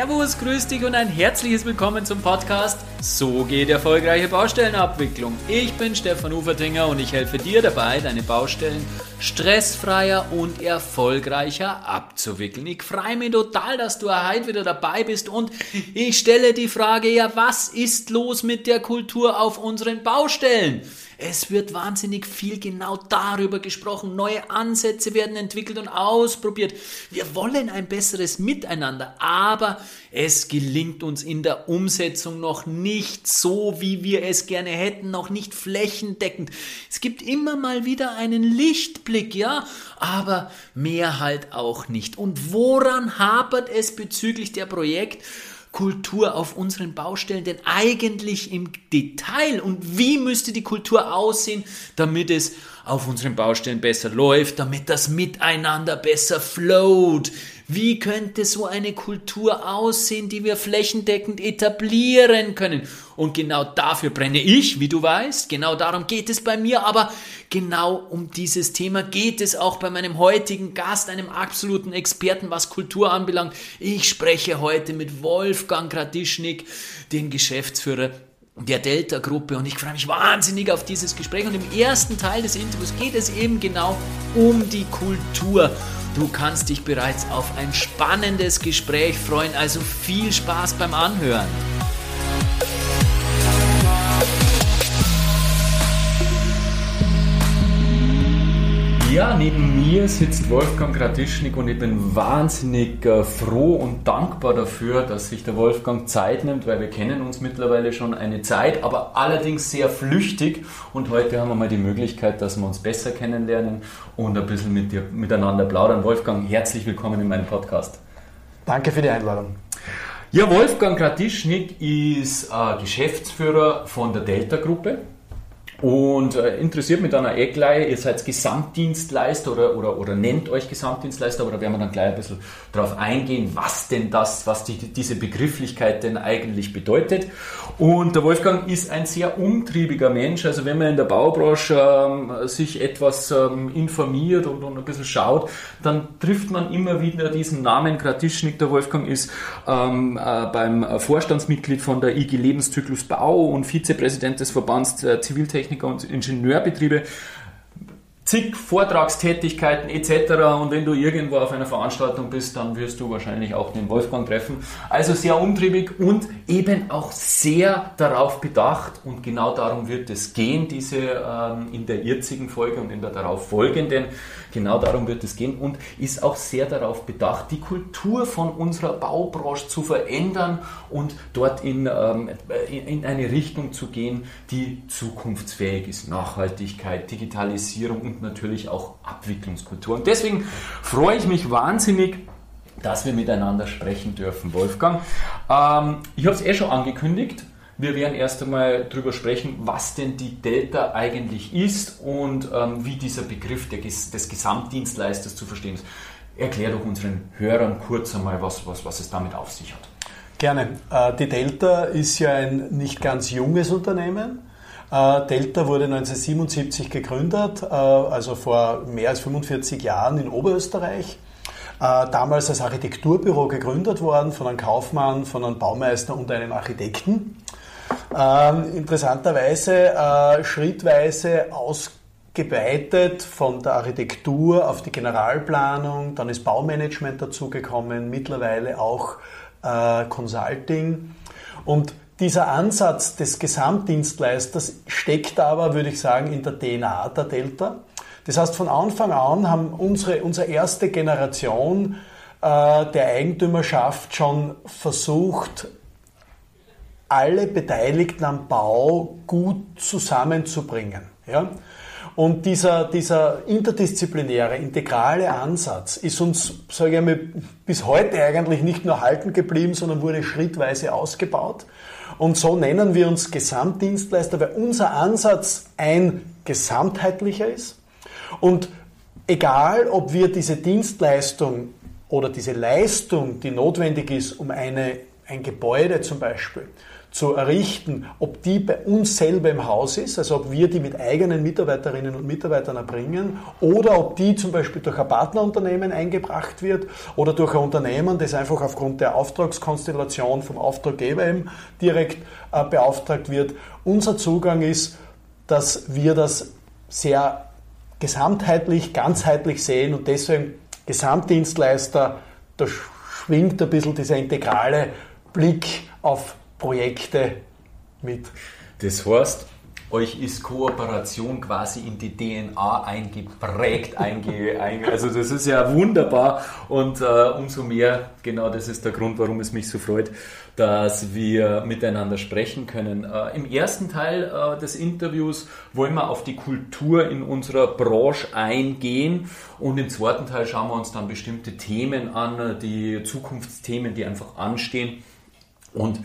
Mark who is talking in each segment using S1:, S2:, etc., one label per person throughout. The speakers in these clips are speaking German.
S1: Servus, grüß dich und ein herzliches Willkommen zum Podcast So geht erfolgreiche Baustellenabwicklung. Ich bin Stefan Ufertinger und ich helfe dir dabei, deine Baustellen stressfreier und erfolgreicher abzuwickeln. Ich freue mich total, dass du heute wieder dabei bist und ich stelle die Frage, ja, was ist los mit der Kultur auf unseren Baustellen? Es wird wahnsinnig viel genau darüber gesprochen. Neue Ansätze werden entwickelt und ausprobiert. Wir wollen ein besseres Miteinander, aber es gelingt uns in der Umsetzung noch nicht so, wie wir es gerne hätten, noch nicht flächendeckend. Es gibt immer mal wieder einen Lichtblick, ja, aber mehr halt auch nicht. Und woran hapert es bezüglich der Projekt? Kultur auf unseren Baustellen denn eigentlich im Detail. Und wie müsste die Kultur aussehen, damit es auf unseren Baustellen besser läuft, damit das Miteinander besser float, wie könnte so eine Kultur aussehen, die wir flächendeckend etablieren können? Und genau dafür brenne ich, wie du weißt. Genau darum geht es bei mir. Aber genau um dieses Thema geht es auch bei meinem heutigen Gast, einem absoluten Experten, was Kultur anbelangt. Ich spreche heute mit Wolfgang Gradischnik, dem Geschäftsführer der Delta-Gruppe und ich freue mich wahnsinnig auf dieses Gespräch. Und im ersten Teil des Interviews geht es eben genau um die Kultur. Du kannst dich bereits auf ein spannendes Gespräch freuen, also viel Spaß beim Anhören. Ja, neben mir sitzt Wolfgang Gratischnik und ich bin wahnsinnig äh, froh und dankbar dafür, dass sich der Wolfgang Zeit nimmt, weil wir kennen uns mittlerweile schon eine Zeit, aber allerdings sehr flüchtig und heute haben wir mal die Möglichkeit, dass wir uns besser kennenlernen und ein bisschen mit dir, miteinander plaudern. Wolfgang, herzlich willkommen in meinem Podcast.
S2: Danke für die Einladung.
S1: Ja, Wolfgang Gratischnik ist äh, Geschäftsführer von der Delta-Gruppe. Und äh, interessiert mich dann auch eh gleich, ihr seid Gesamtdienstleister oder, oder, oder nennt euch Gesamtdienstleister, aber da werden wir dann gleich ein bisschen drauf eingehen, was denn das, was die, diese Begrifflichkeit denn eigentlich bedeutet. Und der Wolfgang ist ein sehr umtriebiger Mensch, also wenn man in der Baubranche ähm, sich etwas ähm, informiert und, und ein bisschen schaut, dann trifft man immer wieder diesen Namen Gratischnik. Der Wolfgang ist ähm, äh, beim Vorstandsmitglied von der IG Lebenszyklus Bau und Vizepräsident des Verbands der Ziviltechnik Techniker und Ingenieurbetriebe zig Vortragstätigkeiten etc. Und wenn du irgendwo auf einer Veranstaltung bist, dann wirst du wahrscheinlich auch den Wolfgang treffen. Also sehr umtriebig und eben auch sehr darauf bedacht. Und genau darum wird es gehen, diese ähm, in der jetzigen Folge und in der darauf folgenden. Genau darum wird es gehen und ist auch sehr darauf bedacht, die Kultur von unserer Baubranche zu verändern und dort in, ähm, in eine Richtung zu gehen, die zukunftsfähig ist. Nachhaltigkeit, Digitalisierung und natürlich auch Abwicklungskultur. Und deswegen freue ich mich wahnsinnig, dass wir miteinander sprechen dürfen, Wolfgang. Ähm, ich habe es eh schon angekündigt. Wir werden erst einmal darüber sprechen, was denn die Delta eigentlich ist und ähm, wie dieser Begriff der, des Gesamtdienstleisters zu verstehen ist. Erklär doch unseren Hörern kurz einmal, was, was, was es damit auf sich hat.
S2: Gerne. Äh, die Delta ist ja ein nicht ganz junges Unternehmen. Äh, Delta wurde 1977 gegründet, äh, also vor mehr als 45 Jahren in Oberösterreich. Äh, damals als Architekturbüro gegründet worden von einem Kaufmann, von einem Baumeister und einem Architekten. Ähm, interessanterweise schrittweise ausgeweitet von der Architektur auf die Generalplanung, dann ist Baumanagement dazugekommen, mittlerweile auch Consulting. Und dieser Ansatz des Gesamtdienstleisters steckt aber, würde ich sagen, in der DNA der Delta. Das heißt, von Anfang an haben unsere, unsere erste Generation äh, der Eigentümerschaft schon versucht, alle Beteiligten am Bau gut zusammenzubringen. Ja? Und dieser, dieser interdisziplinäre, integrale Ansatz ist uns, sage ich mal, bis heute eigentlich nicht nur halten geblieben, sondern wurde schrittweise ausgebaut. Und so nennen wir uns Gesamtdienstleister, weil unser Ansatz ein gesamtheitlicher ist. Und egal, ob wir diese Dienstleistung oder diese Leistung, die notwendig ist, um eine, ein Gebäude zum Beispiel zu errichten, ob die bei uns selber im Haus ist, also ob wir die mit eigenen Mitarbeiterinnen und Mitarbeitern erbringen, oder ob die zum Beispiel durch ein Partnerunternehmen eingebracht wird oder durch ein Unternehmen, das einfach aufgrund der Auftragskonstellation vom Auftraggeber eben direkt äh, beauftragt wird. Unser Zugang ist, dass wir das sehr gesamtheitlich, ganzheitlich sehen und deswegen Gesamtdienstleister, da schwingt ein bisschen dieser integrale Blick auf Projekte mit.
S1: Das heißt, euch ist Kooperation quasi in die DNA eingeprägt, einge, also das ist ja wunderbar und äh, umso mehr, genau das ist der Grund, warum es mich so freut, dass wir miteinander sprechen können. Äh, Im ersten Teil äh, des Interviews wollen wir auf die Kultur in unserer Branche eingehen und im zweiten Teil schauen wir uns dann bestimmte Themen an, die Zukunftsthemen, die einfach anstehen und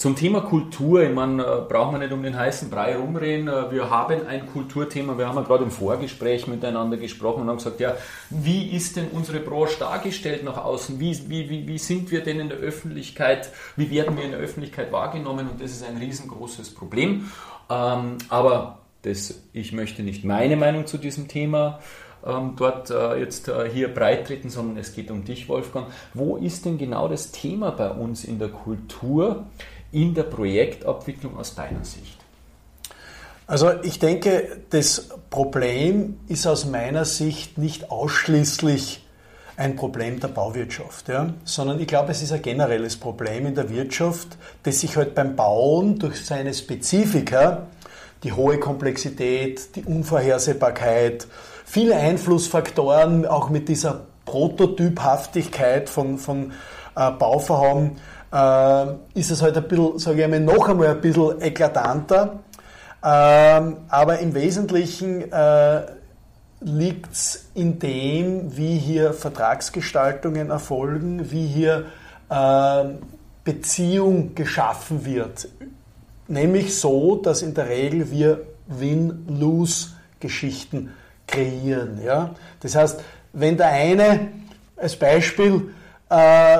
S1: zum Thema Kultur, ich meine, äh, brauchen wir nicht um den heißen Brei rumreden. Äh, wir haben ein Kulturthema, wir haben ja gerade im Vorgespräch miteinander gesprochen und haben gesagt, ja, wie ist denn unsere Branche dargestellt nach außen? Wie, wie, wie, wie sind wir denn in der Öffentlichkeit? Wie werden wir in der Öffentlichkeit wahrgenommen? Und das ist ein riesengroßes Problem. Ähm, aber das, ich möchte nicht meine Meinung zu diesem Thema ähm, dort äh, jetzt hier breit treten, sondern es geht um dich, Wolfgang. Wo ist denn genau das Thema bei uns in der Kultur? In der Projektabwicklung aus deiner Sicht?
S2: Also ich denke, das Problem ist aus meiner Sicht nicht ausschließlich ein Problem der Bauwirtschaft, ja? sondern ich glaube, es ist ein generelles Problem in der Wirtschaft, das sich halt beim Bauen durch seine Spezifika, die hohe Komplexität, die Unvorhersehbarkeit, viele Einflussfaktoren, auch mit dieser Prototyphaftigkeit von, von äh, Bauvorhaben, ist es halt ein bisschen, sage ich einmal, noch einmal ein bisschen eklatanter. Ähm, aber im Wesentlichen äh, liegt es in dem, wie hier Vertragsgestaltungen erfolgen, wie hier äh, Beziehung geschaffen wird. Nämlich so, dass in der Regel wir Win-Lose-Geschichten kreieren. Ja? Das heißt, wenn der eine als Beispiel äh,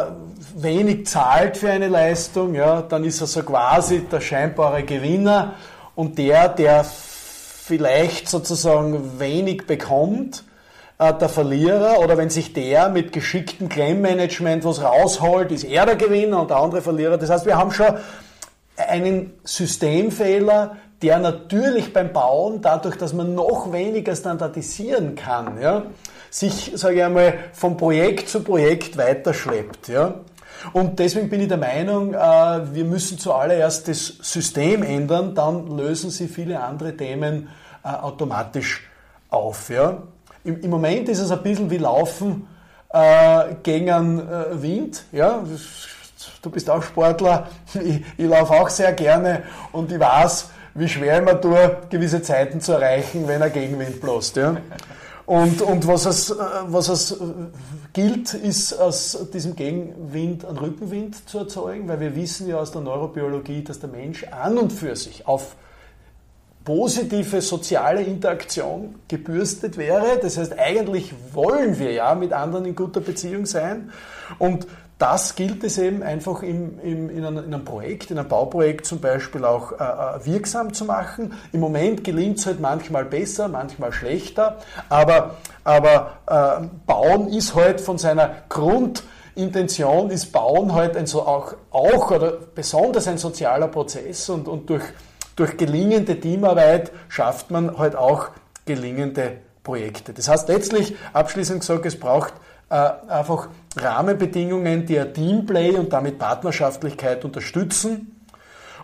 S2: wenig zahlt für eine Leistung, ja, dann ist er so quasi der scheinbare Gewinner und der, der vielleicht sozusagen wenig bekommt, äh, der Verlierer oder wenn sich der mit geschicktem Claim-Management was rausholt, ist er der Gewinner und der andere Verlierer. Das heißt, wir haben schon einen Systemfehler, der natürlich beim Bauen, dadurch, dass man noch weniger standardisieren kann, ja, sich, sage ich einmal, von Projekt zu Projekt weiterschleppt. Ja. Und deswegen bin ich der Meinung, äh, wir müssen zuallererst das System ändern, dann lösen sie viele andere Themen äh, automatisch auf. Ja. Im, Moment ist es ein bisschen wie Laufen äh, gegen Wind. Ja. Du bist auch Sportler, ich, ich laufe auch sehr gerne und ich weiß, wie schwer ich tue, gewisse Zeiten zu erreichen, wenn er Gegenwind bloßt. Ja? Und, und was, es, was es gilt, ist aus diesem Gegenwind einen Rückenwind zu erzeugen, weil wir wissen ja aus der Neurobiologie, dass der Mensch an und für sich auf positive soziale Interaktion gebürstet wäre. Das heißt, eigentlich wollen wir ja mit anderen in guter Beziehung sein. Und das gilt es eben einfach im, im, in, einem, in, einem, Projekt, in einem Bauprojekt zum Beispiel auch äh, äh wirksam zu machen. Im Moment gelingt es halt manchmal besser, manchmal schlechter, aber, aber äh, Bauen ist halt von seiner Grundintention, ist Bauen halt ein so auch, auch oder besonders ein sozialer Prozess und, und durch, durch gelingende Teamarbeit schafft man halt auch gelingende Projekte. Das heißt letztlich, abschließend gesagt, es braucht einfach Rahmenbedingungen, die ein Teamplay und damit Partnerschaftlichkeit unterstützen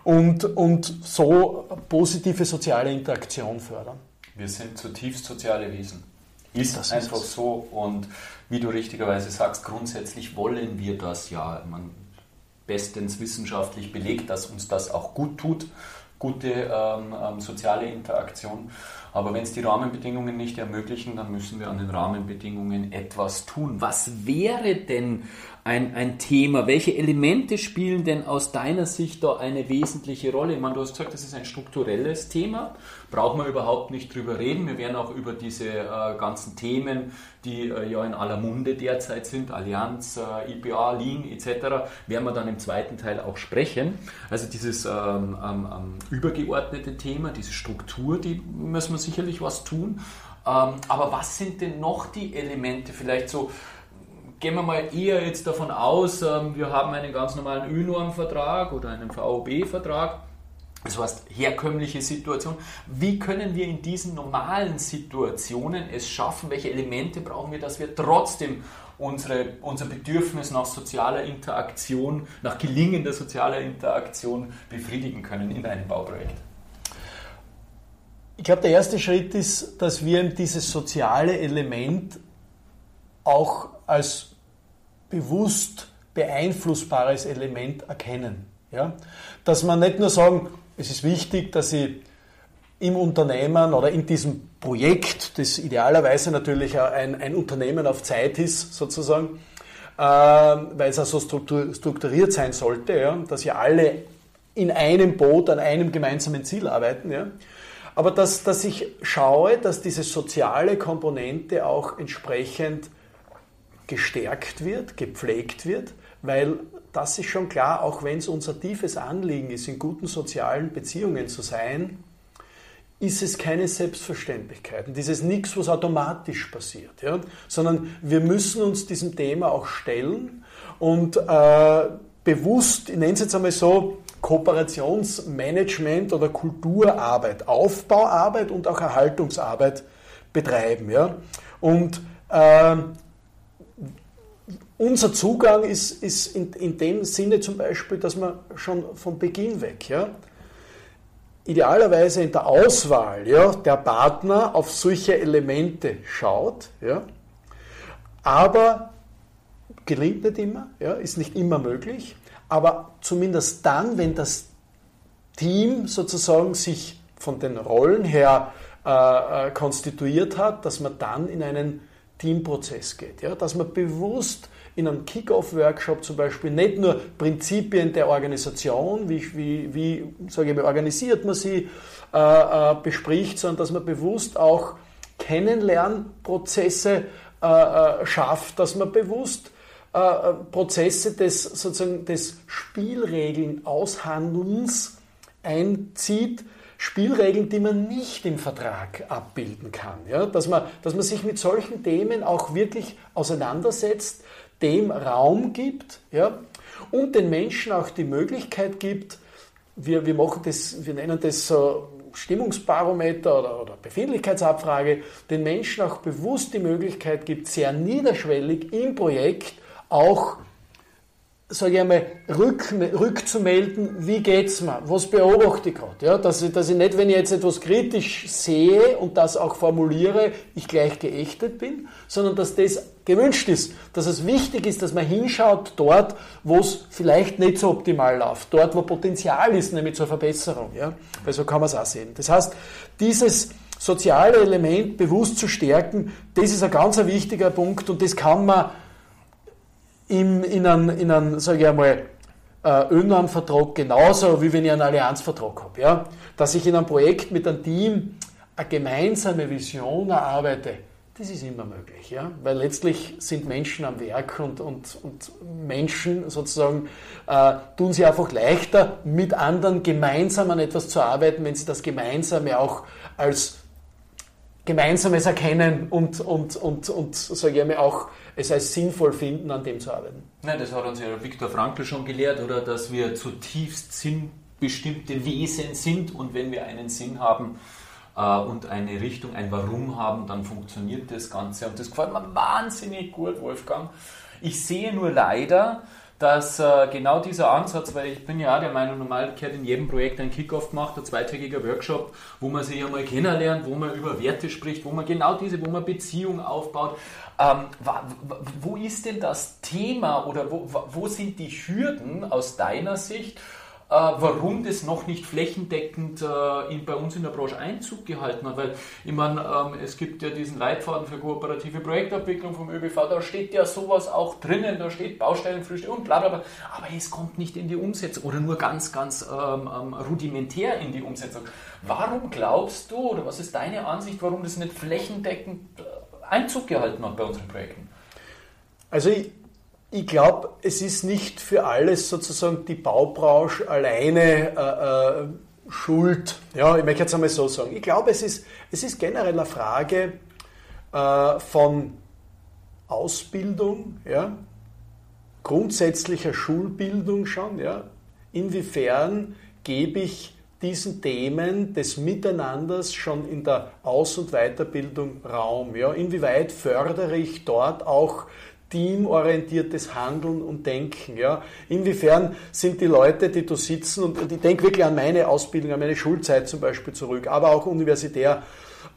S2: und, und so positive soziale Interaktion fördern.
S1: Wir sind zutiefst soziale Wesen. Ist das einfach ist so und wie du richtigerweise sagst, grundsätzlich wollen wir das ja. Man bestens wissenschaftlich belegt, dass uns das auch gut tut gute ähm, ähm, soziale Interaktion. Aber wenn es die Rahmenbedingungen nicht ermöglichen, dann müssen wir an den Rahmenbedingungen etwas tun. Was wäre denn ein, ein Thema? Welche Elemente spielen denn aus deiner Sicht da eine wesentliche Rolle? Ich meine, du hast gesagt, das ist ein strukturelles Thema. Brauchen wir überhaupt nicht drüber reden. Wir werden auch über diese äh, ganzen Themen, die äh, ja in aller Munde derzeit sind, Allianz, äh, IPA, Lean etc., werden wir dann im zweiten Teil auch sprechen. Also dieses ähm, ähm, ähm übergeordnete Thema, diese Struktur, die müssen wir sicherlich was tun. Ähm, aber was sind denn noch die Elemente? Vielleicht so, gehen wir mal eher jetzt davon aus, ähm, wir haben einen ganz normalen ÖNORM-Vertrag oder einen VOB-Vertrag. Das heißt, herkömmliche Situation. Wie können wir in diesen normalen Situationen es schaffen? Welche Elemente brauchen wir, dass wir trotzdem unsere, unser Bedürfnis nach sozialer Interaktion, nach gelingender sozialer Interaktion befriedigen können in einem Bauprojekt?
S2: Ich glaube, der erste Schritt ist, dass wir dieses soziale Element auch als bewusst beeinflussbares Element erkennen. Ja? Dass man nicht nur sagen, es ist wichtig, dass ich im Unternehmen oder in diesem Projekt, das idealerweise natürlich ein, ein Unternehmen auf Zeit ist, sozusagen, äh, weil es auch so strukturiert sein sollte, ja, dass ja alle in einem Boot an einem gemeinsamen Ziel arbeiten. Ja. Aber dass, dass ich schaue, dass diese soziale Komponente auch entsprechend gestärkt wird, gepflegt wird, weil das ist schon klar, auch wenn es unser tiefes Anliegen ist, in guten sozialen Beziehungen zu sein, ist es keine Selbstverständlichkeit. Und dieses nichts, was automatisch passiert, ja? sondern wir müssen uns diesem Thema auch stellen und äh, bewusst, ich nenne es jetzt einmal so, Kooperationsmanagement oder Kulturarbeit, Aufbauarbeit und auch Erhaltungsarbeit betreiben. Ja? Und äh, unser Zugang ist, ist in, in, dem Sinne zum Beispiel, dass man schon von Beginn weg, ja, idealerweise in der Auswahl ja, der Partner auf solche Elemente schaut, ja, aber gelingt nicht immer, ja, ist nicht immer möglich aber zumindest dann, wenn das Team sozusagen sich von den Rollen her äh, äh, konstituiert hat, dass man dann in einen Teamprozess geht. Ja? Dass man bewusst in einem Kick-Off-Workshop zum Beispiel nicht nur Prinzipien der Organisation, wie, wie, wie sage ich mal, organisiert man sie, äh, äh, bespricht, sondern dass man bewusst auch Kennenlernprozesse äh, äh schafft, dass man bewusst äh, Prozesse des, sozusagen des Spielregeln Aushandelns einzieht, Spielregeln, die man nicht im Vertrag abbilden kann. Ja? Dass, man, dass man sich mit solchen Themen auch wirklich auseinandersetzt, dem Raum gibt ja? und den Menschen auch die Möglichkeit gibt, wir, wir machen das, wir nennen das Stimmungsbarometer oder, oder Befindlichkeitsabfrage, den Menschen auch bewusst die Möglichkeit gibt, sehr niederschwellig im Projekt auch, sage ich einmal, rück, rückzumelden, wie geht's mir, was beobachte ich gerade. Ja, dass, ich, dass ich nicht, wenn ich jetzt etwas kritisch sehe und das auch formuliere, ich gleich geächtet bin, sondern dass das gewünscht ist, dass es wichtig ist, dass man hinschaut dort, wo es vielleicht nicht so optimal läuft, dort, wo Potenzial ist, nämlich zur Verbesserung. Ja? Weil so kann man es auch sehen. Das heißt, dieses soziale Element bewusst zu stärken, das ist ein ganz wichtiger Punkt und das kann man in, in einem, in einem sage ich einmal, äh, genauso, wie wenn ich einen Allianzvertrag habe. Ja? Dass ich in einem Projekt mit einem Team eine gemeinsame Vision erarbeite, das ist immer möglich, ja? weil letztlich sind Menschen am Werk und, und, und Menschen sozusagen äh, tun sie einfach leichter, mit anderen gemeinsam an etwas zu arbeiten, wenn sie das Gemeinsame auch als Gemeinsames erkennen und, und, und, und sage ich einmal, auch es als sinnvoll finden, an dem zu arbeiten.
S1: Nein, das hat uns ja Viktor Frankl schon gelehrt, oder dass wir zutiefst sinnbestimmte Wesen sind und wenn wir einen Sinn haben äh, und eine Richtung, ein Warum haben, dann funktioniert das Ganze. Und das gefällt mir wahnsinnig gut, Wolfgang. Ich sehe nur leider, dass äh, genau dieser Ansatz, weil ich bin ja auch der Meinung, normal gehört in jedem Projekt ein Kickoff gemacht, ein zweitägiger Workshop, wo man sich einmal kennenlernt, wo man über Werte spricht, wo man genau diese, wo man Beziehung aufbaut. Ähm, wo ist denn das Thema oder wo, wo sind die Hürden aus deiner Sicht, warum das noch nicht flächendeckend äh, in, bei uns in der Branche Einzug gehalten hat. Weil, ich meine, ähm, es gibt ja diesen Leitfaden für kooperative Projektabwicklung vom ÖBV, da steht ja sowas auch drinnen, da steht Baustellenfrühstück und bla bla bla, aber es kommt nicht in die Umsetzung oder nur ganz, ganz ähm, ähm, rudimentär in die Umsetzung. Warum glaubst du, oder was ist deine Ansicht, warum das nicht flächendeckend äh, Einzug gehalten hat bei unseren Projekten?
S2: Also ich, ich glaube, es ist nicht für alles sozusagen die Baubranche alleine äh, äh, schuld. Ja, ich möchte jetzt einmal so sagen. Ich glaube, es ist, es ist generell eine Frage äh, von Ausbildung, ja, grundsätzlicher Schulbildung schon. Ja. Inwiefern gebe ich diesen Themen des Miteinanders schon in der Aus- und Weiterbildung Raum? Ja? Inwieweit fördere ich dort auch teamorientiertes Handeln und Denken. Ja? Inwiefern sind die Leute, die da sitzen, und ich denke wirklich an meine Ausbildung, an meine Schulzeit zum Beispiel zurück, aber auch universitär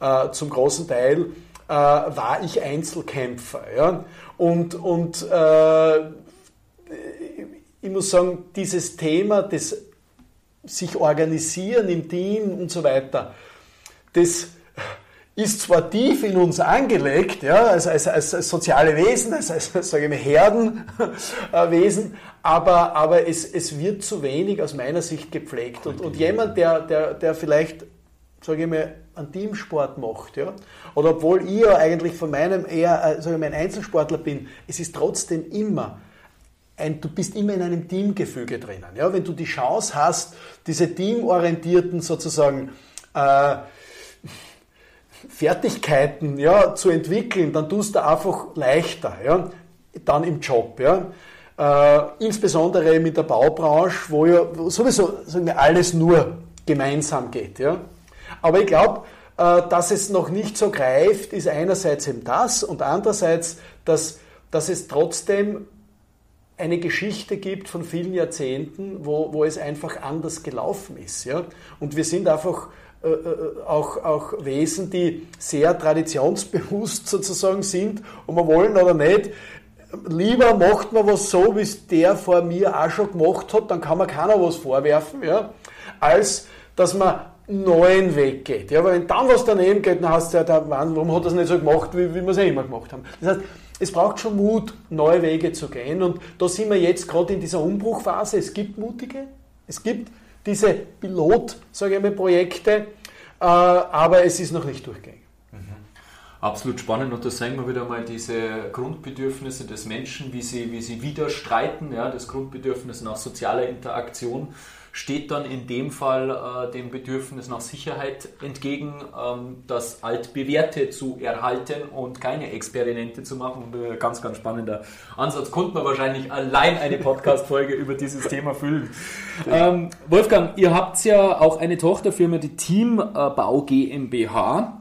S2: äh, zum großen Teil, äh, war ich Einzelkämpfer. Ja? Und, und äh, ich muss sagen, dieses Thema des sich organisieren im Team und so weiter, das ist zwar tief in uns angelegt, ja, als, als, als soziale Wesen, als, als sage ich mal, Herdenwesen, aber, aber es, es wird zu wenig aus meiner Sicht gepflegt. Und, und jemand, der, der, der vielleicht, sage ich mal, einen Teamsport macht, ja, oder obwohl ich ja eigentlich von meinem eher, äh, sage ich mal, ein Einzelsportler bin, es ist trotzdem immer ein, du bist immer in einem Teamgefüge drinnen. Ja? Wenn du die Chance hast, diese teamorientierten sozusagen äh, Fertigkeiten ja, zu entwickeln, dann tust du einfach leichter, ja, dann im Job. Ja. Äh, insbesondere mit der Baubranche, wo ja sowieso wir, alles nur gemeinsam geht. Ja. Aber ich glaube, äh, dass es noch nicht so greift, ist einerseits eben das und andererseits, dass, dass es trotzdem eine Geschichte gibt von vielen Jahrzehnten, wo, wo es einfach anders gelaufen ist. Ja? Und wir sind einfach äh, äh, auch, auch Wesen, die sehr traditionsbewusst sozusagen sind und wir wollen oder nicht, lieber macht man was so, wie es der vor mir auch schon gemacht hat, dann kann man keiner was vorwerfen, ja, als dass man neuen Weg geht. Ja, weil wenn dann was daneben geht, dann heißt es ja, der Mann, warum hat es nicht so gemacht, wie, wie wir es ja immer gemacht haben. Das heißt, es braucht schon Mut, neue Wege zu gehen. Und da sind wir jetzt gerade in dieser Umbruchphase. Es gibt mutige, es gibt diese Pilot, sage ich mal, Projekte, äh, aber es ist noch nicht durchgängig. Mhm.
S1: Absolut spannend und da sehen wir wieder mal diese Grundbedürfnisse des Menschen, wie sie, wie sie widerstreiten, ja, das Grundbedürfnis nach sozialer Interaktion steht dann in dem Fall äh, dem Bedürfnis nach Sicherheit entgegen, ähm, das Altbewährte zu erhalten und keine Experimente zu machen. Äh, ganz, ganz spannender Ansatz. Konnte man wahrscheinlich allein eine Podcast-Folge über dieses Thema füllen. Ähm, Wolfgang, ihr habt ja auch eine Tochterfirma, die Teambau GmbH.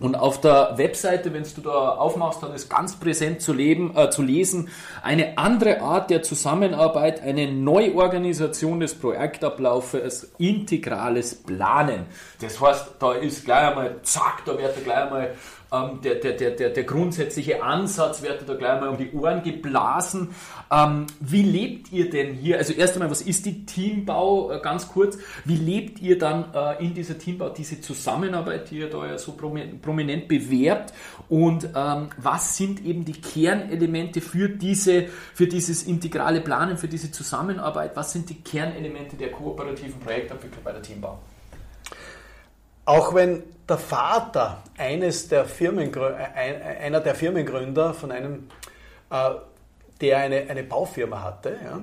S1: Und auf der Webseite, wenn du da aufmachst, dann ist ganz präsent zu, leben, äh, zu lesen, eine andere Art der Zusammenarbeit, eine Neuorganisation des Projektablaufes, integrales Planen. Das heißt, da ist gleich einmal, zack, da wird gleich einmal ähm, der, der, der, der, der grundsätzliche Ansatz wird da gleich mal um die Ohren geblasen. Ähm, wie lebt ihr denn hier? Also erst einmal, was ist die Teambau? Äh, ganz kurz. Wie lebt ihr dann äh, in dieser Teambau diese Zusammenarbeit, die ihr da ja so prominent bewerbt? Und ähm, was sind eben die Kernelemente für diese, für dieses integrale Planen, für diese Zusammenarbeit? Was sind die Kernelemente der kooperativen Projektentwicklung bei der Teambau?
S2: Auch wenn der Vater eines der Firmengründer, einer der Firmengründer von einem, äh, der eine, eine Baufirma hatte, ja,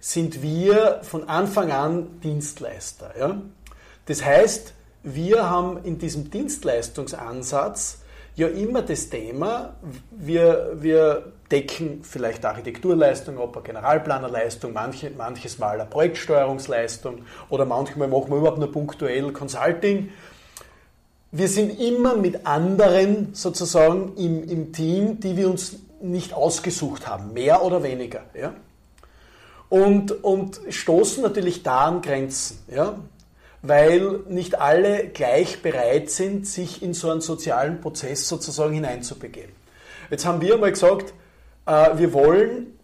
S2: sind wir von Anfang an Dienstleister. Ja. Das heißt, wir haben in diesem Dienstleistungsansatz ja immer das Thema, wir, wir decken vielleicht Architekturleistung ab, eine Generalplanerleistung, manche, manches Mal eine Projektsteuerungsleistung oder manchmal machen wir überhaupt nur punktuell Consulting wir sind immer mit anderen sozusagen im, im Team, die wir uns nicht ausgesucht haben, mehr oder weniger. Ja? Und, und stoßen natürlich da an Grenzen, ja? Weil nicht alle gleich bereit sind, sich in so einen sozialen Prozess sozusagen hineinzubegeben. Jetzt haben wir mal gesagt, äh, wir wollen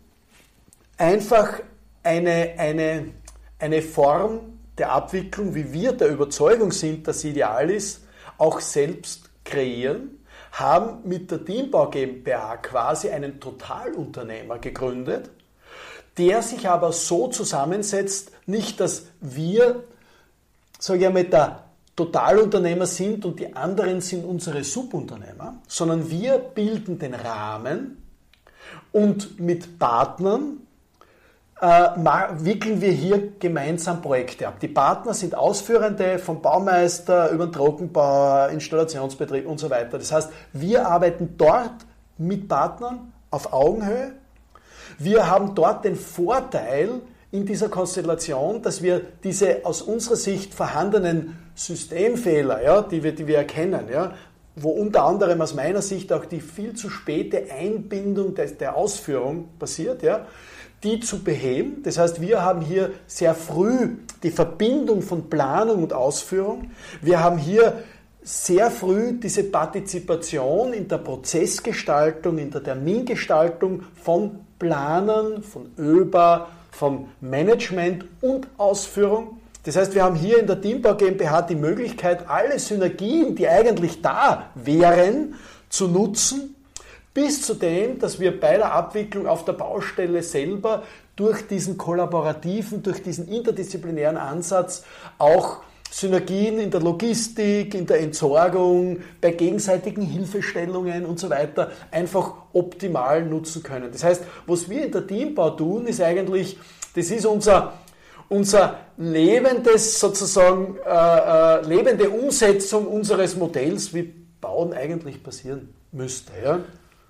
S2: einfach eine, eine eine Form der Abwicklung, wie wir der Überzeugung sind, dass sie ideal ist, auch selbst kreieren, haben mit der Teambau GmbH quasi einen Totalunternehmer gegründet, der sich aber so zusammensetzt, nicht, dass wir, sage ich mal, der Totalunternehmer sind und die anderen sind unsere Subunternehmer, sondern wir bilden den Rahmen und mit Partnern äh, wickeln wir hier gemeinsam Projekte ab. Die Partner sind Ausführende vom Baumeister über den Trockenbauer, Installationsbetrieb und so weiter. Das heißt, wir arbeiten dort mit Partnern auf Augenhöhe. Wir haben dort den Vorteil in dieser Konstellation, dass wir diese aus unserer Sicht vorhandenen Systemfehler, ja, die, wir, die wir erkennen, ja, wo unter anderem aus meiner Sicht auch die viel zu späte Einbindung der, der Ausführung passiert, ja, die zu beheben. Das heißt, wir haben hier sehr früh die Verbindung von Planung und Ausführung. Wir haben hier sehr früh diese Partizipation in der Prozessgestaltung, in der Termingestaltung von Planern, von ÖBA, vom Management und Ausführung. Das heißt, wir haben hier in der Teambau GmbH die Möglichkeit, alle Synergien, die eigentlich da wären, zu nutzen, bis zu dem, dass wir bei der Abwicklung auf der Baustelle selber durch diesen kollaborativen, durch diesen interdisziplinären Ansatz auch Synergien in der Logistik, in der Entsorgung, bei gegenseitigen Hilfestellungen und so weiter einfach optimal nutzen können. Das heißt, was wir in der Teambau tun, ist eigentlich, das ist unser unser lebendes, sozusagen, äh, äh, lebende Umsetzung unseres Modells, wie Bauen eigentlich passieren müsste. Ja?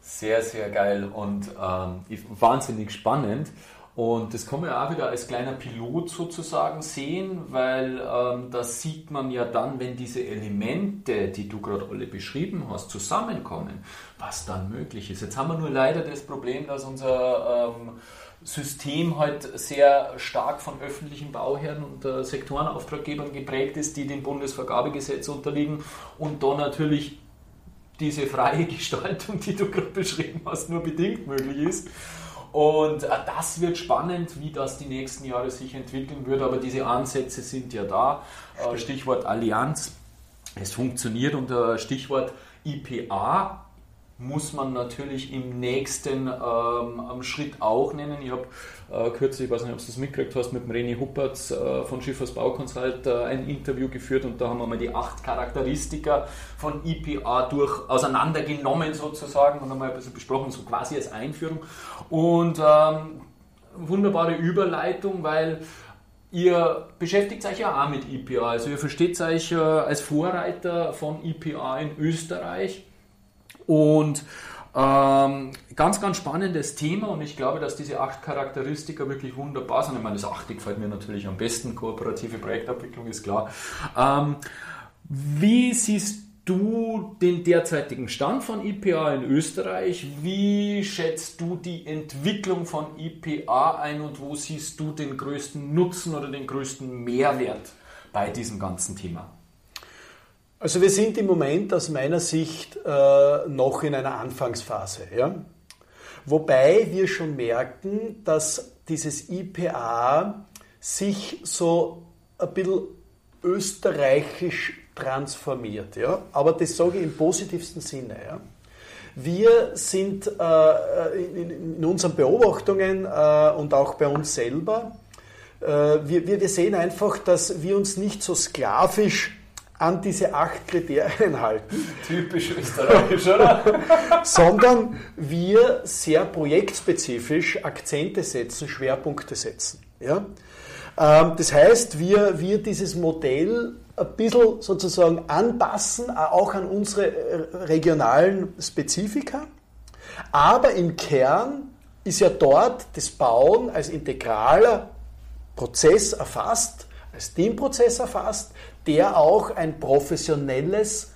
S1: Sehr, sehr geil und ähm, wahnsinnig spannend. Und das kann man ja auch wieder als kleiner Pilot sozusagen sehen, weil ähm, das sieht man ja dann, wenn diese Elemente, die du gerade alle beschrieben hast, zusammenkommen, was dann möglich ist. Jetzt haben wir nur leider das Problem, dass unser ähm, System halt sehr stark von öffentlichen Bauherren und äh, Sektorenauftraggebern geprägt ist, die dem Bundesvergabegesetz unterliegen und da natürlich diese freie Gestaltung, die du gerade beschrieben hast, nur bedingt möglich ist. Und äh, das wird spannend, wie das die nächsten Jahre sich entwickeln wird, aber diese Ansätze sind ja da. Äh, Stichwort Allianz, es funktioniert unter Stichwort IPA, muss man natürlich im nächsten ähm, Schritt auch nennen. Ich habe äh, kürzlich, ich weiß nicht, ob du das mitgekriegt hast, mit dem René Huppertz äh, von Schiffers Baukonsult äh, ein Interview geführt und da haben wir mal die acht Charakteristika von IPA durch auseinandergenommen sozusagen und einmal ein bisschen besprochen, so quasi als Einführung. Und ähm, wunderbare Überleitung, weil Ihr beschäftigt euch ja auch mit IPA, also ihr versteht euch äh, als Vorreiter von IPA in Österreich. Und ähm, ganz, ganz spannendes Thema und ich glaube, dass diese acht Charakteristika wirklich wunderbar sind. Ich meine, das achte gefällt mir natürlich am besten. Kooperative Projektabwicklung ist klar. Ähm, wie siehst du den derzeitigen Stand von IPA in Österreich? Wie schätzt du die Entwicklung von IPA ein und wo siehst du den größten Nutzen oder den größten Mehrwert bei diesem ganzen Thema?
S2: Also wir sind im Moment aus meiner Sicht äh, noch in einer Anfangsphase. Ja? Wobei wir schon merken, dass dieses IPA sich so ein bisschen österreichisch transformiert. Ja? Aber das sage ich im positivsten Sinne. Ja? Wir sind äh, in, in, unseren Beobachtungen äh, und auch bei uns selber, äh, wir, wir sehen einfach, dass wir uns nicht so sklavisch an diese acht Kriterien halten.
S1: Typisch österreichisch, oder?
S2: Sondern wir sehr projektspezifisch Akzente setzen, Schwerpunkte setzen. Ja? Ähm, das heißt, wir, wir dieses Modell ein bisschen sozusagen anpassen, auch an unsere äh, regionalen Spezifika. Aber im Kern ist ja dort das Bauen als integraler Prozess erfasst, als Teamprozess erfasst, der auch ein professionelles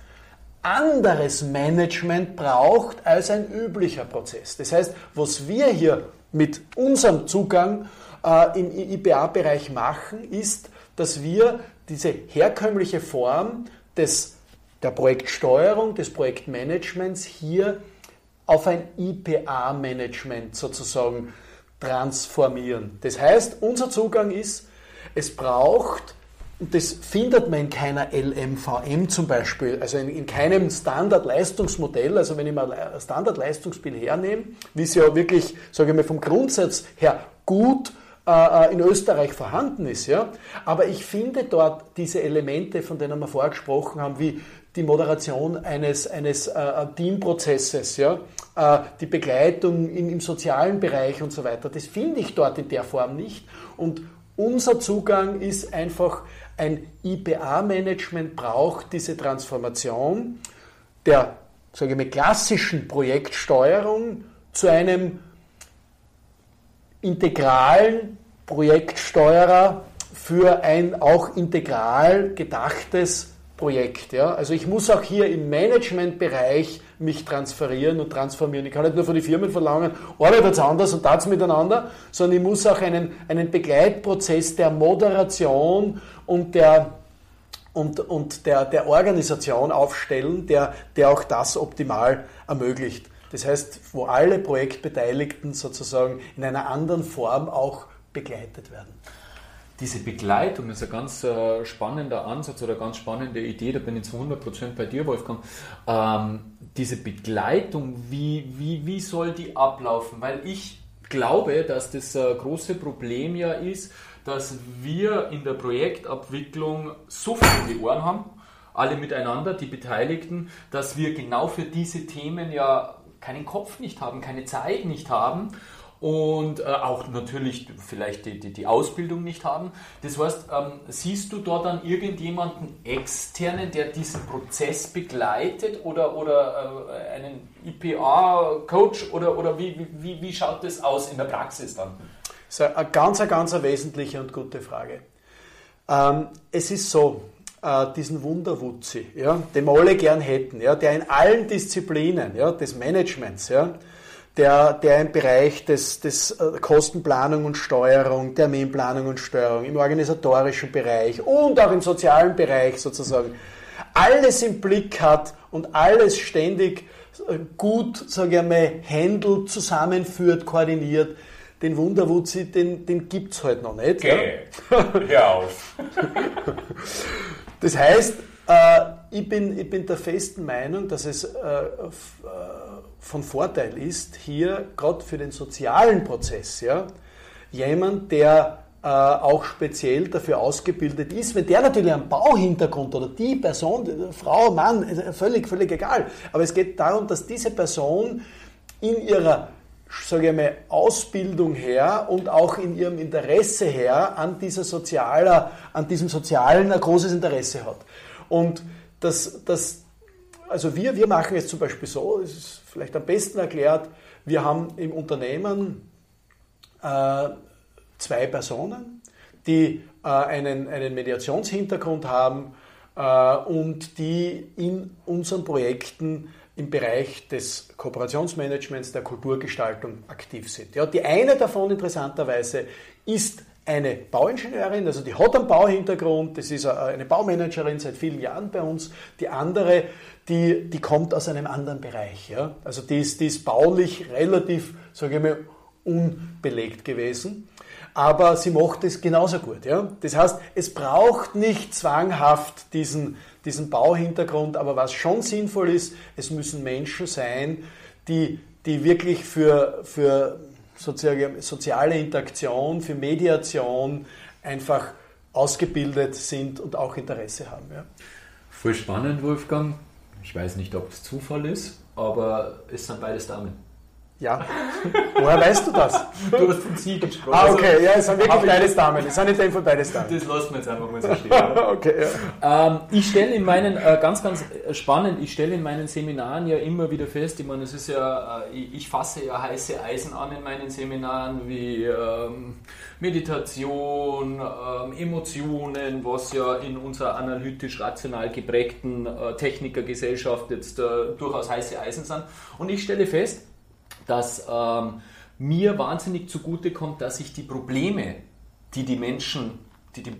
S2: anderes Management braucht als ein üblicher Prozess. Das heißt, was wir hier mit unserem Zugang äh, im IPA-Bereich machen, ist, dass wir diese herkömmliche Form des, der Projektsteuerung, des Projektmanagements hier auf ein IPA-Management sozusagen transformieren. Das heißt, unser Zugang ist, Es braucht das findet man in keiner LMVM zum Beispiel, also in, in keinem Standardleistungsmodell. Also wenn ich mal ein Standardleistungsspiel hernehme, wie es ja wirklich, sage ich mal, vom Grundsatz her gut äh, äh, in Österreich vorhanden ist. Ja? Aber ich finde dort diese Elemente, von denen wir vorher gesprochen haben, wie die Moderation eines, eines äh, Teamprozesses, ja? Äh, die Begleitung in, im sozialen Bereich und so weiter, das finde ich dort in der Form nicht. Und unser Zugang ist einfach ein IPA-Management braucht diese Transformation der sage ich mal, klassischen Projektsteuerung zu einem integralen Projektsteuerer für ein auch integral gedachtes Projekt. Ja? Also ich muss auch hier im Managementbereich mich transferieren und transformieren. Ich kann nicht nur von den Firmen verlangen, arbeitet anders und tat miteinander, sondern ich muss auch einen, einen Begleitprozess der Moderation und der und, und der, der Organisation aufstellen, der, der auch das optimal ermöglicht. Das heißt, wo alle Projektbeteiligten sozusagen in einer anderen Form auch begleitet werden.
S1: Diese Begleitung ist ein ganz äh, spannender Ansatz oder ganz spannende Idee, da bin ich zu 100% bei dir, Wolfgang. Ähm, diese Begleitung, wie, wie, wie soll die ablaufen? Weil ich glaube, dass das äh, große Problem ja ist, dass wir in der Projektabwicklung so viel um die Ohren haben, alle miteinander, die Beteiligten, dass wir genau für diese Themen ja keinen Kopf nicht haben, keine Zeit nicht haben und äh, auch natürlich vielleicht die, die, die, Ausbildung nicht haben. Das heißt, ähm, siehst du dort dann irgendjemanden externen, der diesen Prozess begleitet oder, oder äh, einen IPA-Coach oder, oder wie, wie, wie schaut das aus in der Praxis dann?
S2: Das ist eine ganz, ganz wesentliche und gute Frage. Ähm, es ist so, äh, diesen Wunderwutzi, ja, den wir alle gern hätten, ja, der in allen Disziplinen ja, des Managements, ja, der, der im Bereich des, des äh, Kostenplanung und Steuerung, Terminplanung und Steuerung, im organisatorischen Bereich und auch im sozialen Bereich sozusagen, alles im Blick hat und alles ständig äh, gut, sage ich einmal, handelt, zusammenführt, koordiniert, den Wunderwutzi, den, den gibt es halt noch nicht.
S1: Okay. Ja? Hör auf.
S2: das heißt, äh, ich, bin, ich bin der festen Meinung, dass es äh, äh von Vorteil ist, hier gerade für den sozialen Prozess, ja, jemand, der äh, auch speziell dafür ausgebildet ist, wenn der natürlich einen Bauhintergrund oder die Person, Frau, Mann, völlig, völlig egal, aber es geht darum, dass diese Person in ihrer sage ich mal, Ausbildung her und auch in ihrem Interesse her an, dieser sozialer, an diesem Sozialen ein großes Interesse hat. Und das, das also wir, wir machen es zum Beispiel so, das ist vielleicht am besten erklärt, wir haben im Unternehmen äh, zwei Personen, die äh, einen, einen Mediationshintergrund haben äh, und die in unseren Projekten im Bereich des Kooperationsmanagements, der Kulturgestaltung aktiv sind. Ja, die eine davon interessanterweise ist eine Bauingenieurin, also die hat einen Bauhintergrund, das ist eine Baumanagerin seit vielen Jahren bei uns. Die andere, die, die kommt aus einem anderen Bereich. Ja? Also die ist, die ist baulich relativ, sage ich mal, unbelegt gewesen. Aber sie macht es genauso gut. Ja? Das heißt, es braucht nicht zwanghaft diesen, diesen Bauhintergrund, aber was schon sinnvoll ist, es müssen Menschen sein, die, die wirklich für, für soziale, soziale Interaktion, für Mediation einfach ausgebildet sind und auch Interesse haben. Ja.
S1: Voll spannend, Wolfgang. Ich weiß nicht, ob es Zufall ist, aber es sind beides Damen.
S2: Ja. Woher weißt du das?
S1: Du hast von sie gesprochen.
S2: Ah, okay, ja, es sind wirklich beides Damen. Es sind nicht von beides Damen.
S1: Das lassen wir jetzt einfach mal so stehen. okay, ja. Ähm, ich stelle in meinen, äh, ganz, ganz spannend, ich stelle in meinen Seminaren ja immer wieder fest, ich meine, es ist ja, äh, ich fasse ja heiße Eisen an in meinen Seminaren, wie ähm, Meditation, ähm, Emotionen, was ja in unserer analytisch-rational geprägten äh, Technikergesellschaft jetzt äh, durchaus heiße Eisen sind. Und ich stelle fest, dass ähm, mir wahnsinnig zugute kommt, dass ich die Probleme, die die Menschen, die die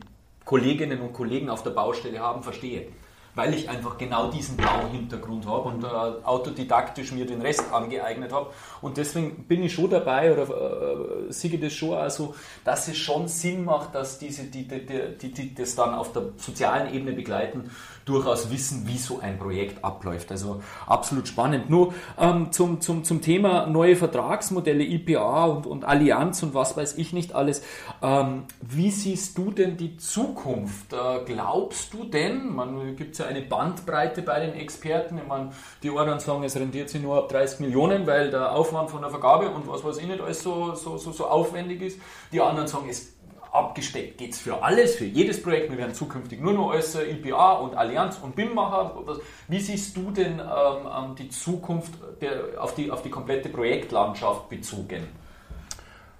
S1: Kolleginnen und Kollegen auf der Baustelle haben, verstehe. weil ich einfach genau diesen Bauhintergrund habe und äh, autodidaktisch mir den Rest angeeignet habe. Und deswegen bin ich schon dabei oder äh, sehe das schon also, dass es schon Sinn macht, dass diese, die, die, die, die das dann auf der sozialen Ebene begleiten, durchaus wissen, wie so ein Projekt abläuft. Also absolut spannend. Nur ähm, zum, zum, zum Thema neue Vertragsmodelle, IPA und, und Allianz und was weiß ich nicht alles. Ähm, wie siehst du denn die Zukunft? Äh, glaubst du denn, man gibt ja eine Bandbreite bei den Experten, ich meine, die einen sagen, es rendiert sich nur ab 30 Millionen, weil der Aufwand von der Vergabe und was weiß ich nicht alles so, so, so, so aufwendig ist. Die anderen sagen, es abgesteckt geht es für alles, für jedes Projekt. Wir werden zukünftig nur noch als IPA und Allianz und BIM machen. Wie siehst du denn ähm, ähm, die Zukunft der, auf, die, auf die komplette Projektlandschaft bezogen?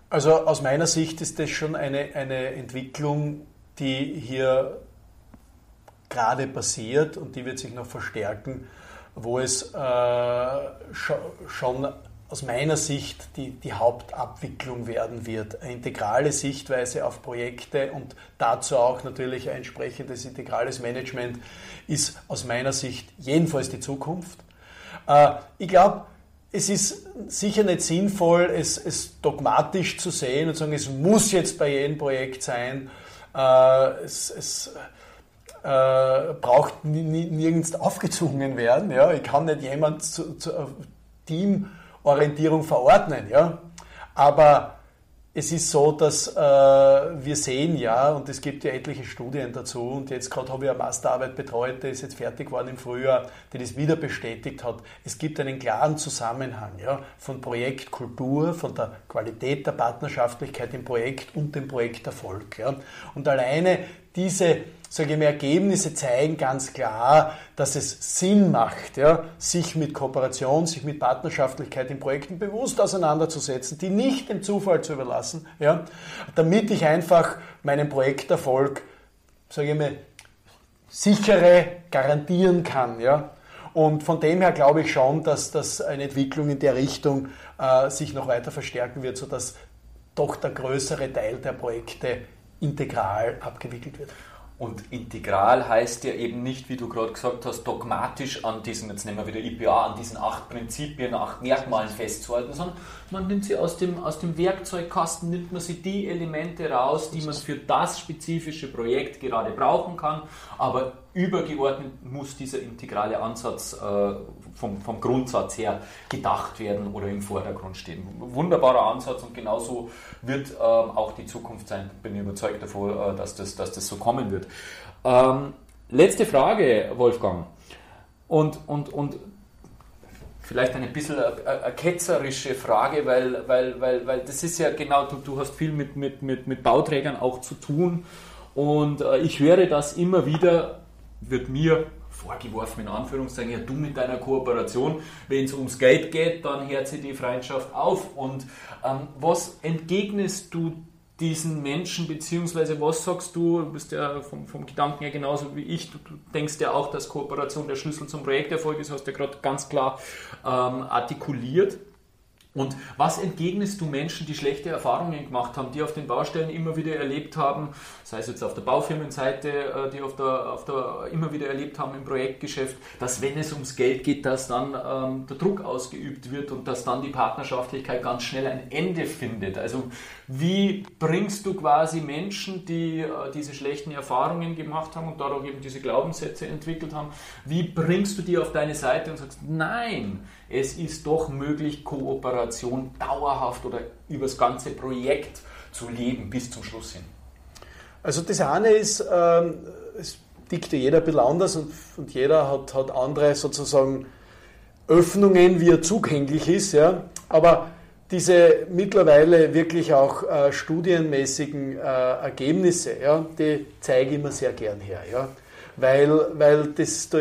S2: Also aus meiner Sicht ist das schon eine, eine Entwicklung, die hier gerade passiert und die wird sich noch verstärken, wo es äh, schon aus meiner Sicht die, die Hauptabwicklung werden wird. Eine integrale Sichtweise auf Projekte und dazu auch natürlich ein entsprechendes integrales Management ist aus meiner Sicht jedenfalls die Zukunft. Äh, ich glaube, es ist sicher nicht sinnvoll, es, es, dogmatisch zu sehen und zu sagen, es muss jetzt bei jedem Projekt sein. Äh, es, es äh, braucht nirgends aufgezwungen werden. Ja? Ich kann nicht jemand zu, zu Team Orientierung verordnen. Ja? Aber es ist so, dass äh, wir sehen ja, und es gibt ja etliche Studien dazu, und jetzt gerade habe ich eine Masterarbeit betreut, die ist jetzt fertig geworden im Frühjahr, die das wieder bestätigt hat. Es gibt einen klaren Zusammenhang ja, von Projektkultur, von der Qualität der Partnerschaftlichkeit im Projekt und dem Projekterfolg. Ja. Und alleine diese sage ich mal, Ergebnisse zeigen ganz klar, dass es Sinn macht, ja, sich mit Kooperation, sich mit Partnerschaftlichkeit in Projekten bewusst auseinanderzusetzen, die nicht dem Zufall zu überlassen, ja, damit ich einfach meinen Projekterfolg, sage ich mal, sichere garantieren kann. Ja. Und von dem her glaube ich schon, dass das eine Entwicklung in der Richtung äh, sich noch weiter verstärken wird, sodass doch der größere Teil der Projekte integral abgewickelt wird.
S1: Und integral heißt ja eben nicht, wie du gerade gesagt hast, dogmatisch an diesen, jetzt nehmen wir wieder IPA, an diesen acht Prinzipien, acht Merkmalen festzuhalten, sondern man nimmt sie aus dem, aus dem Werkzeugkasten, nimmt man sie die Elemente raus, die man für das spezifische Projekt gerade brauchen kann, aber übergeordnet muss dieser integrale Ansatz äh, vom, vom Grundsatz her gedacht werden oder im Vordergrund stehen. Wunderbarer Ansatz und genauso wird ähm, auch die Zukunft sein. Bin überzeugt davon, äh, dass, das, dass das so kommen wird. Ähm, letzte Frage, Wolfgang. Und, und, und vielleicht eine bisschen eine ketzerische Frage, weil, weil, weil, weil das ist ja genau, du, du hast viel mit, mit, mit, mit Bauträgern auch zu tun. Und äh, ich höre das immer wieder, wird mir vorgeworfen, in Anführungszeichen, ja, du mit deiner Kooperation, wenn es ums Geld geht, dann hört sie die Freundschaft auf. Und ähm, was entgegnest du diesen Menschen, beziehungsweise was sagst du, du bist ja vom, vom Gedanken her genauso wie ich, du, du, denkst ja auch, dass Kooperation der Schlüssel zum Projekterfolg ist, hast du ja gerade ganz klar ähm, artikuliert. Und was entgegnest du Menschen, die schlechte Erfahrungen gemacht haben, die auf den Baustellen immer wieder erlebt haben, sei es jetzt auf der Baufirmenseite, äh, die auf der, auf der immer wieder erlebt haben im Projektgeschäft, dass wenn es ums Geld geht, dass dann ähm, der Druck ausgeübt wird und dass dann die Partnerschaftlichkeit ganz schnell ein Ende findet. Also wie bringst du quasi Menschen, die äh, diese schlechten Erfahrungen gemacht haben und dadurch eben diese Glaubenssätze entwickelt haben, wie bringst du die auf deine Seite und sagst, nein, es ist doch möglich, Kooperation dauerhaft oder über das ganze Projekt zu leben bis zum Schluss hin?
S2: Also das eine ist, ähm, es tickt ja jeder ein bisschen anders und, und jeder hat, hat andere sozusagen Öffnungen, wie er zugänglich ist. Ja? Aber diese mittlerweile wirklich auch äh, studienmäßigen äh, Ergebnisse, ja, die zeige ich immer sehr gern her. Ja? Weil, weil das, da,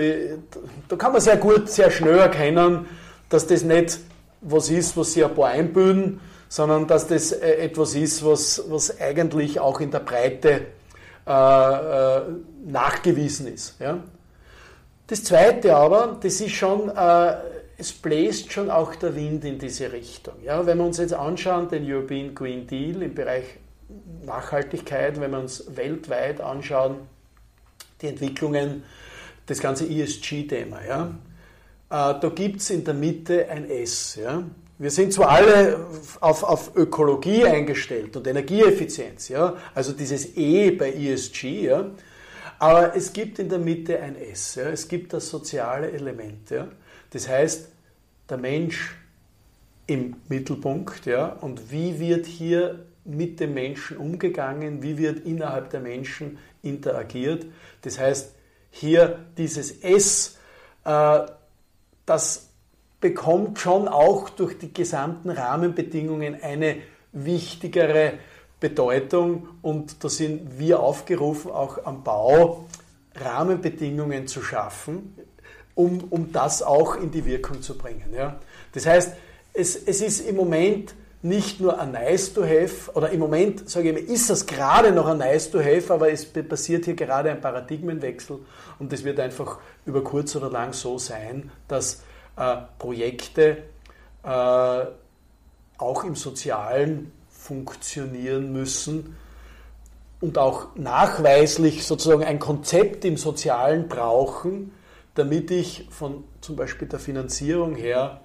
S2: da kann man sehr gut, sehr schnell erkennen, dass das nicht was ist, was sie ein paar einbilden, sondern dass das äh, etwas ist, was, was eigentlich auch in der Breite äh, äh, nachgewiesen ist. Ja? Das Zweite aber, das ist schon, äh, es bläst schon auch der Wind in diese Richtung. Ja? Wenn wir uns jetzt anschauen, den European Green Deal im Bereich Nachhaltigkeit, wenn wir uns weltweit anschauen, die Entwicklungen, das ganze ESG-Thema. Ja? Äh, da gibt es in der Mitte ein S. Ja? Wir sind zwar alle auf, auf Ökologie eingestellt und Energieeffizienz, ja? also dieses E bei ESG, ja? aber es gibt in der Mitte ein S. Ja? Es gibt das soziale Element. Ja? Das heißt, der Mensch im Mittelpunkt ja? und wie wird hier mit dem Menschen umgegangen, wie wird innerhalb der Menschen interagiert. Das heißt, hier dieses S, äh, das bekommt schon auch durch die gesamten Rahmenbedingungen eine wichtigere Bedeutung und da sind wir aufgerufen, auch am Bau Rahmenbedingungen zu schaffen, um, um das auch in die Wirkung zu bringen. Ja. Das heißt, es, es ist im Moment nicht nur ein Nice to Have, oder im Moment, sage ich mal, ist das gerade noch ein Nice to Have, aber es passiert hier gerade ein Paradigmenwechsel und es wird einfach über kurz oder lang so sein, dass äh, Projekte äh, auch im Sozialen funktionieren müssen und auch nachweislich sozusagen ein Konzept im Sozialen brauchen, damit ich von zum Beispiel der Finanzierung her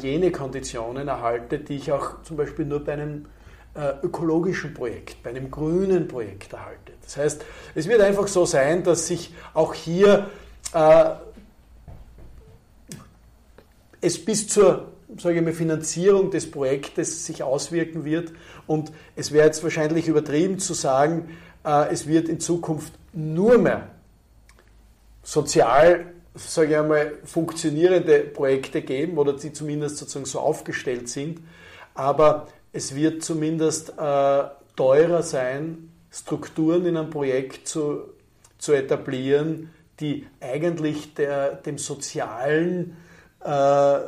S2: jene Konditionen erhalte, die ich auch zum Beispiel nur bei einem äh, ökologischen Projekt, bei einem grünen Projekt erhalte. Das heißt, es wird einfach so sein, dass sich auch hier äh, es bis zur ich mal, Finanzierung des Projektes sich auswirken wird. Und es wäre jetzt wahrscheinlich übertrieben zu sagen, äh, es wird in Zukunft nur mehr sozial sage ich einmal, funktionierende Projekte geben oder die zumindest sozusagen so aufgestellt sind. Aber es wird zumindest äh, teurer sein, Strukturen in einem Projekt zu, zu etablieren, die eigentlich der, dem sozialen äh,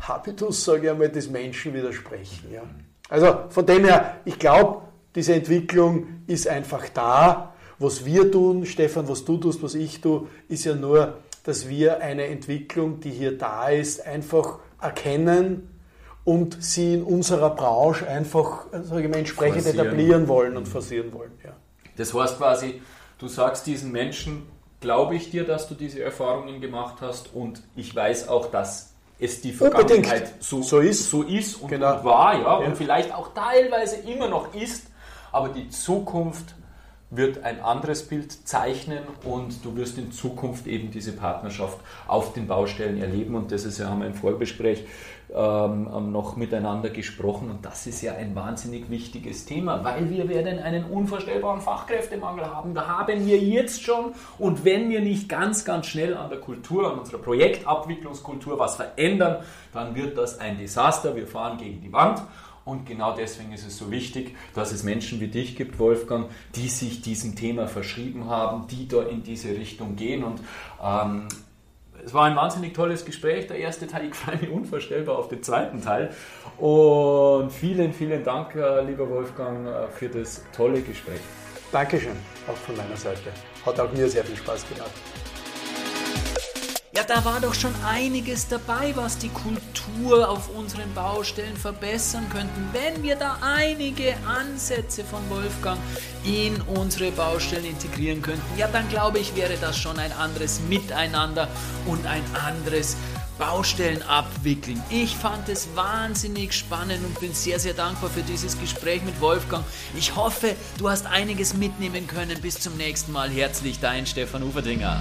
S2: Habitus, sage ich einmal, des Menschen widersprechen. Ja. Also von dem her, ich glaube, diese Entwicklung ist einfach da was wir tun, Stefan, was du tust, was ich tue, ist ja nur, dass wir eine Entwicklung, die hier da ist, einfach erkennen und sie in unserer Branche einfach sage ich mal, entsprechend forcieren. etablieren wollen und forcieren wollen. Ja.
S1: Das heißt quasi, du sagst diesen Menschen, glaube ich dir, dass du diese Erfahrungen gemacht hast und ich weiß auch, dass es die Vergangenheit so, so, ist. so ist und, genau. und war, ja, ja, und vielleicht auch teilweise immer noch ist, aber die Zukunft wird ein anderes Bild zeichnen und du wirst in Zukunft eben diese Partnerschaft auf den Baustellen erleben und das ist ja, haben wir im Vorgespräch ähm, ähm, noch miteinander gesprochen und das ist ja ein wahnsinnig wichtiges Thema, weil wir werden einen unvorstellbaren Fachkräftemangel haben. Da haben wir jetzt schon und wenn wir nicht ganz, ganz schnell an der Kultur, an unserer Projektabwicklungskultur was verändern, dann wird das ein Desaster. Wir fahren gegen die Wand und genau deswegen ist es so wichtig, dass es Menschen wie dich gibt, Wolfgang, die sich diesem Thema verschrieben haben, die da in diese Richtung gehen. Und ähm, es war ein wahnsinnig tolles Gespräch. Der erste Teil, ich freue mich unvorstellbar auf den zweiten Teil. Und vielen, vielen Dank, äh, lieber Wolfgang, äh, für das tolle Gespräch.
S2: Dankeschön, auch von meiner Seite. Hat auch mir sehr viel Spaß gemacht.
S1: Ja, da war doch schon einiges dabei, was die Kultur auf unseren Baustellen verbessern könnten, wenn wir da einige Ansätze von Wolfgang in unsere Baustellen integrieren könnten. Ja, dann glaube ich, wäre das schon ein anderes Miteinander und ein anderes Baustellen abwickeln. Ich fand es wahnsinnig spannend und bin sehr, sehr dankbar für dieses Gespräch mit Wolfgang. Ich hoffe, du hast einiges mitnehmen können. Bis zum nächsten Mal. Herzlich dein Stefan Uferdinger.